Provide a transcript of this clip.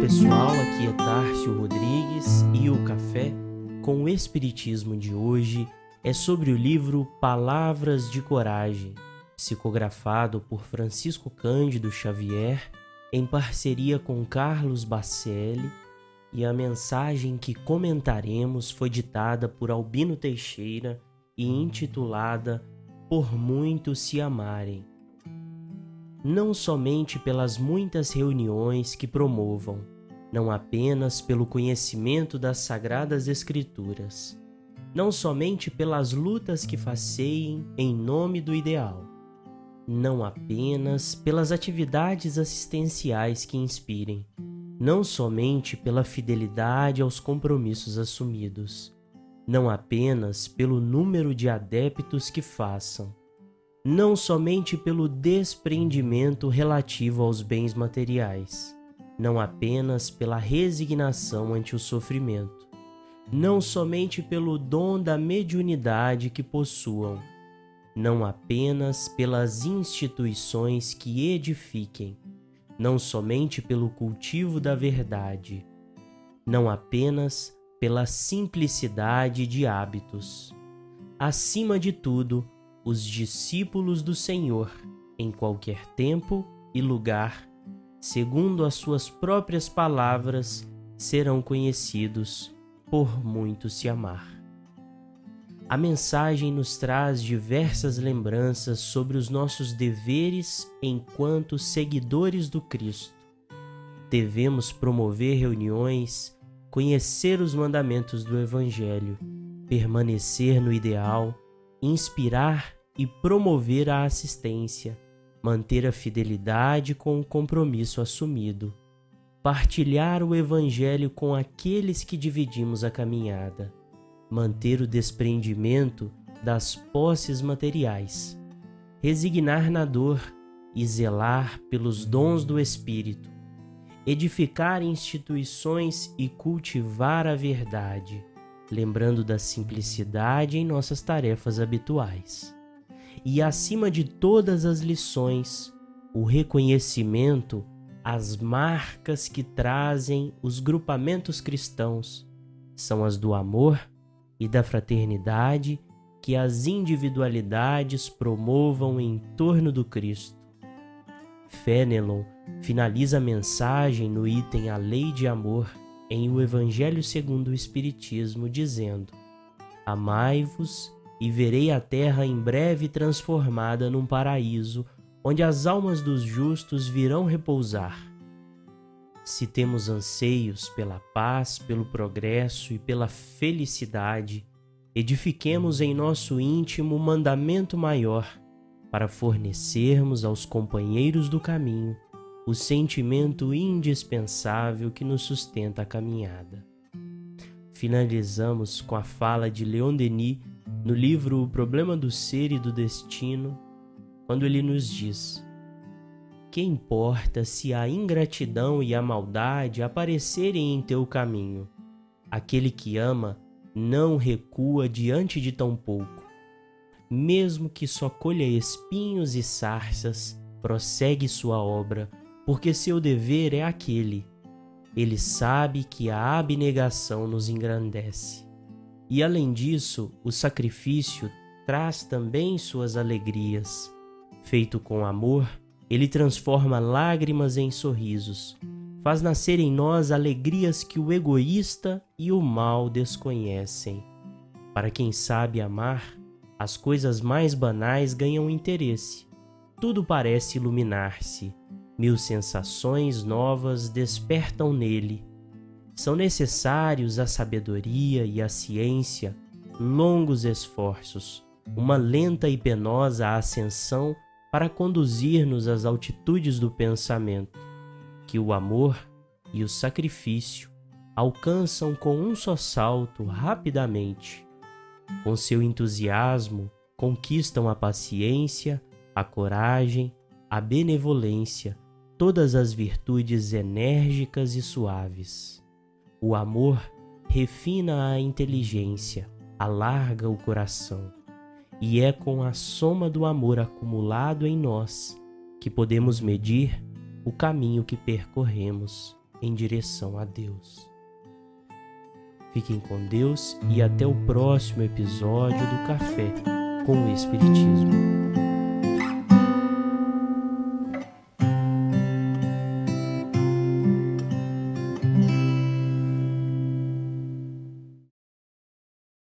pessoal, aqui é Tárcio Rodrigues e o café com o Espiritismo de hoje é sobre o livro Palavras de Coragem, psicografado por Francisco Cândido Xavier em parceria com Carlos Bacelli, e a mensagem que comentaremos foi ditada por Albino Teixeira e intitulada Por Muitos Se Amarem não somente pelas muitas reuniões que promovam, não apenas pelo conhecimento das Sagradas Escrituras, não somente pelas lutas que faceiem em nome do ideal, não apenas pelas atividades assistenciais que inspirem, não somente pela fidelidade aos compromissos assumidos, não apenas pelo número de adeptos que façam, não somente pelo desprendimento relativo aos bens materiais, não apenas pela resignação ante o sofrimento, não somente pelo dom da mediunidade que possuam, não apenas pelas instituições que edifiquem, não somente pelo cultivo da verdade, não apenas pela simplicidade de hábitos. Acima de tudo, os discípulos do Senhor, em qualquer tempo e lugar, segundo as suas próprias palavras, serão conhecidos por muito se amar. A mensagem nos traz diversas lembranças sobre os nossos deveres enquanto seguidores do Cristo. Devemos promover reuniões, conhecer os mandamentos do Evangelho, permanecer no ideal, inspirar e promover a assistência, manter a fidelidade com o compromisso assumido, partilhar o Evangelho com aqueles que dividimos a caminhada, manter o desprendimento das posses materiais, resignar na dor e zelar pelos dons do Espírito, edificar instituições e cultivar a verdade lembrando da simplicidade em nossas tarefas habituais. E acima de todas as lições, o reconhecimento as marcas que trazem os grupamentos cristãos são as do amor e da fraternidade que as individualidades promovam em torno do Cristo. Fenelon finaliza a mensagem no item A Lei de Amor em O Evangelho segundo o Espiritismo, dizendo: Amai-vos e verei a terra em breve transformada num paraíso, onde as almas dos justos virão repousar. Se temos anseios pela paz, pelo progresso e pela felicidade, edifiquemos em nosso íntimo o mandamento maior para fornecermos aos companheiros do caminho o sentimento indispensável que nos sustenta a caminhada. Finalizamos com a fala de Leon Denis no livro O Problema do Ser e do Destino, quando ele nos diz: Que importa se a ingratidão e a maldade aparecerem em teu caminho? Aquele que ama não recua diante de tão pouco. Mesmo que só colha espinhos e sarças, prossegue sua obra porque seu dever é aquele. Ele sabe que a abnegação nos engrandece. E além disso, o sacrifício traz também suas alegrias. Feito com amor, ele transforma lágrimas em sorrisos, faz nascer em nós alegrias que o egoísta e o mal desconhecem. Para quem sabe amar, as coisas mais banais ganham interesse. Tudo parece iluminar-se Mil sensações novas despertam nele. São necessários a sabedoria e a ciência, longos esforços, uma lenta e penosa ascensão para conduzir-nos às altitudes do pensamento, que o amor e o sacrifício alcançam com um só salto rapidamente. Com seu entusiasmo, conquistam a paciência, a coragem, a benevolência, todas as virtudes enérgicas e suaves. O amor refina a inteligência, alarga o coração, e é com a soma do amor acumulado em nós que podemos medir o caminho que percorremos. em direção a Deus. Fiquem com Deus e até o próximo episódio do Café com o Espiritismo.